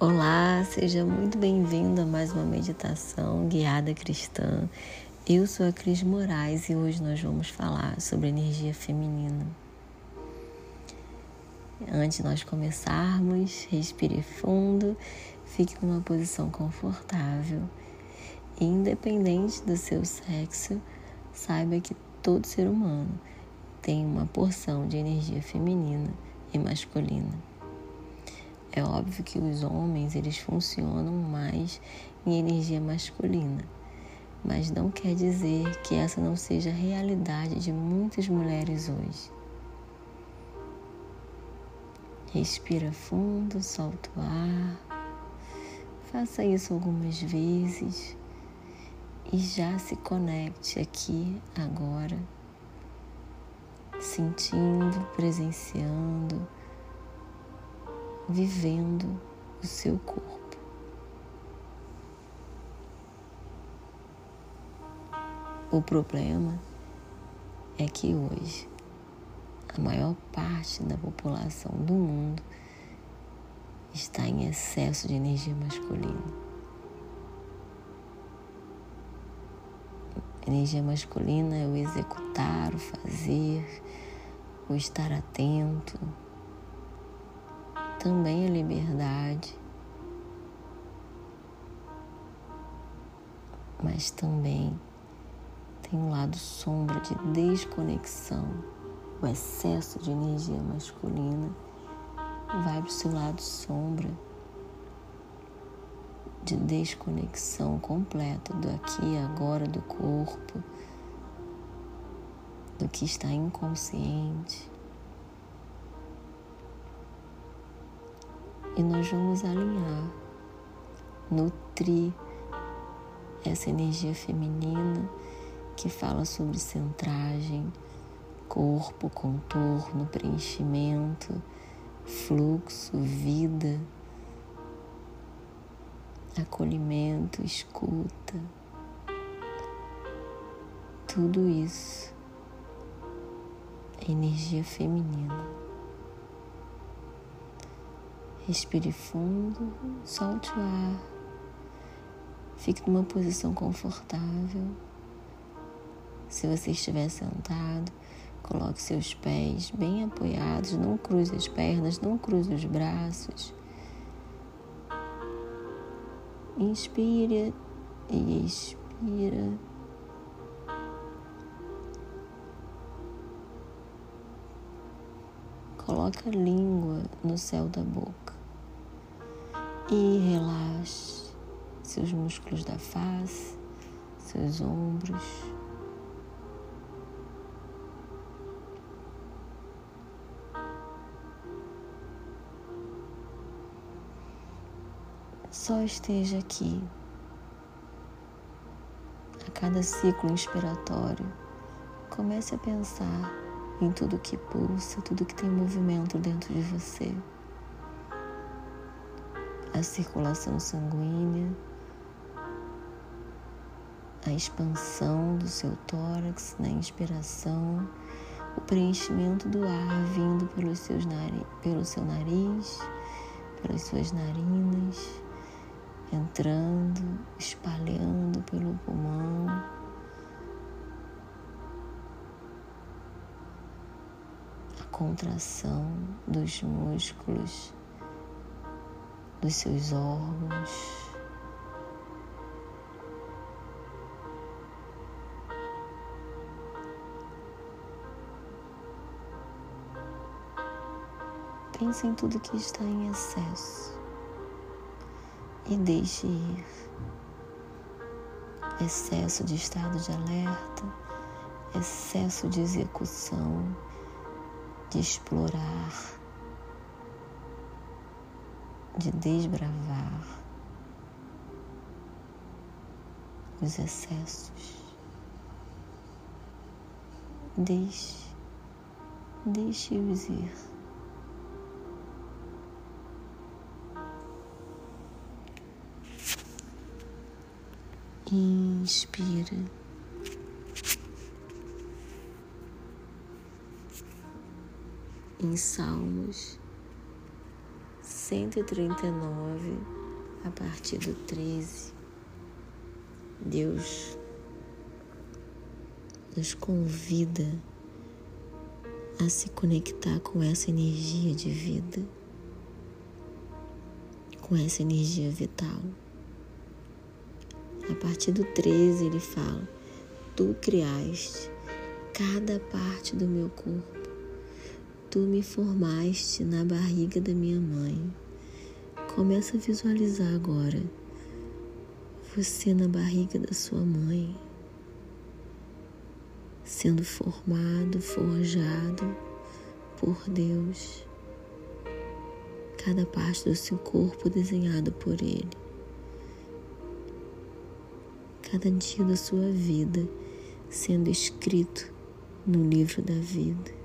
Olá, seja muito bem-vindo a mais uma meditação guiada cristã. Eu sou a Cris Moraes e hoje nós vamos falar sobre energia feminina. Antes de nós começarmos, respire fundo, fique numa posição confortável. E independente do seu sexo, saiba que todo ser humano tem uma porção de energia feminina e masculina. É óbvio que os homens eles funcionam mais em energia masculina, mas não quer dizer que essa não seja a realidade de muitas mulheres hoje. Respira fundo, solta o ar. Faça isso algumas vezes e já se conecte aqui agora, sentindo, presenciando vivendo o seu corpo. O problema é que hoje a maior parte da população do mundo está em excesso de energia masculina. Energia masculina é o executar, o fazer, o estar atento, também a liberdade, mas também tem um lado sombra de desconexão. O excesso de energia masculina vai para o seu lado sombra de desconexão completa do aqui e agora do corpo, do que está inconsciente. E nós vamos alinhar, nutrir essa energia feminina que fala sobre centragem, corpo, contorno, preenchimento, fluxo, vida, acolhimento, escuta. Tudo isso é energia feminina. Respire fundo, solte o ar. Fique numa posição confortável. Se você estiver sentado, coloque seus pés bem apoiados, não cruze as pernas, não cruze os braços. Inspira e expira. Coloque a língua no céu da boca e relaxe seus músculos da face, seus ombros. Só esteja aqui. A cada ciclo inspiratório, comece a pensar em tudo que pulsa, tudo que tem movimento dentro de você a circulação sanguínea, a expansão do seu tórax na inspiração, o preenchimento do ar vindo pelos seus pelo seu nariz, pelas suas narinas, entrando, espalhando pelo pulmão. A contração dos músculos dos seus órgãos. Pense em tudo que está em excesso e deixe ir. Excesso de estado de alerta, excesso de execução, de explorar de desbravar os excessos. Deixe, deixe-os ir. Inspira. Em Salmos 139, a partir do 13, Deus nos convida a se conectar com essa energia de vida, com essa energia vital. A partir do 13 ele fala: Tu criaste cada parte do meu corpo, tu me formaste na barriga da minha mãe. Começa a visualizar agora você na barriga da sua mãe sendo formado, forjado por Deus, cada parte do seu corpo desenhado por Ele, cada dia da sua vida sendo escrito no livro da vida.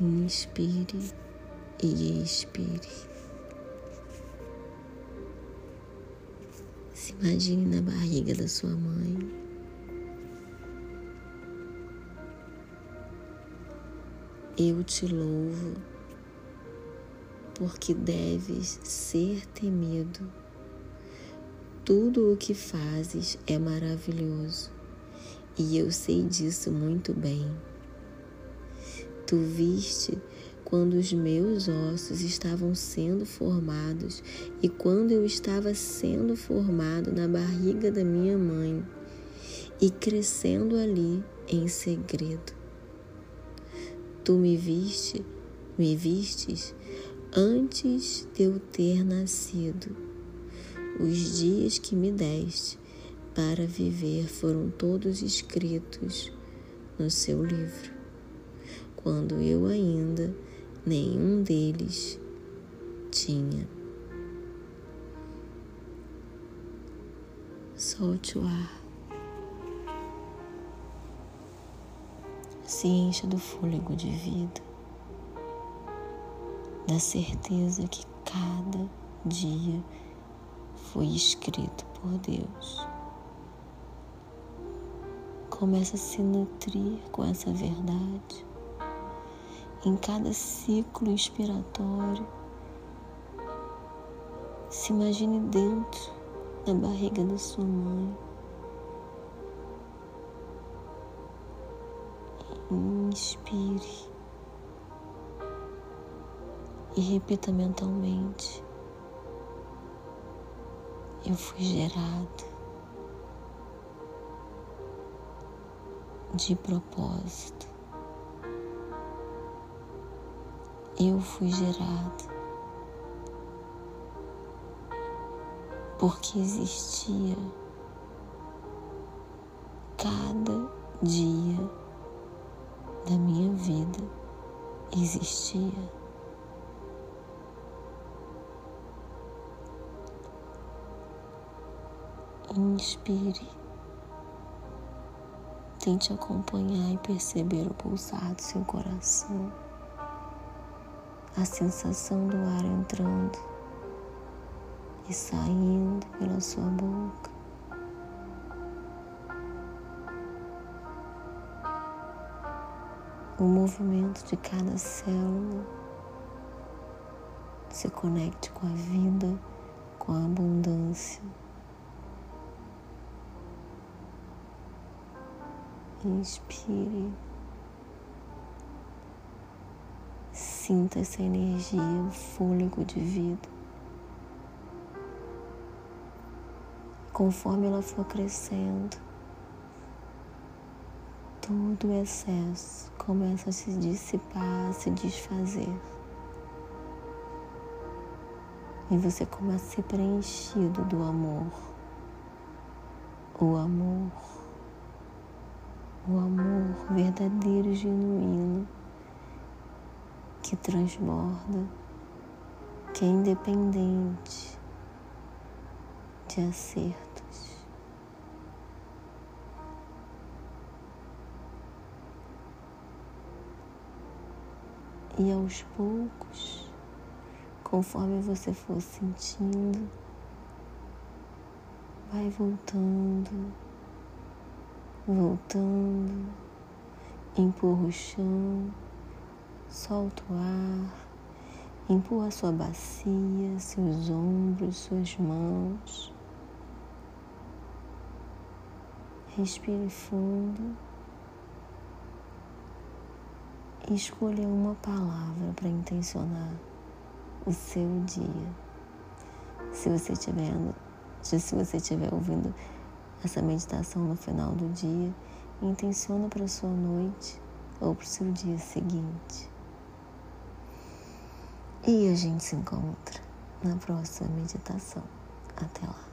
Inspire e expire. Se imagine na barriga da sua mãe. Eu te louvo porque deves ser temido. Tudo o que fazes é maravilhoso e eu sei disso muito bem. Tu viste quando os meus ossos estavam sendo formados e quando eu estava sendo formado na barriga da minha mãe e crescendo ali em segredo. Tu me viste, me vistes antes de eu ter nascido. Os dias que me deste para viver foram todos escritos no seu livro, quando eu ainda nenhum deles tinha. Solte o ar. Se encha do fôlego de vida, da certeza que cada dia foi escrito por Deus. Começa a se nutrir com essa verdade em cada ciclo inspiratório. Se imagine dentro da barriga da sua mãe. Inspire e repita mentalmente: Eu fui gerado de propósito. Eu fui gerado. Porque existia cada dia da minha vida existia inspire tente acompanhar e perceber o pulsar do seu coração a sensação do ar entrando e saindo pela sua boca. O movimento de cada célula se conecte com a vida, com a abundância. Inspire. Sinta essa energia, o fôlego de vida. Conforme ela for crescendo, todo o excesso começa a se dissipar, a se desfazer. E você começa a ser preenchido do amor. O amor. O amor verdadeiro e genuíno que transborda, que é independente de acertos. E aos poucos, conforme você for sentindo, vai voltando voltando, empurra o chão, solta o ar, empurra sua bacia, seus ombros, suas mãos. Respire fundo e escolha uma palavra para intencionar o seu dia. Se você estiver se você estiver ouvindo essa meditação no final do dia, intenciona para sua noite ou para o seu dia seguinte. E a gente se encontra na próxima meditação. Até lá.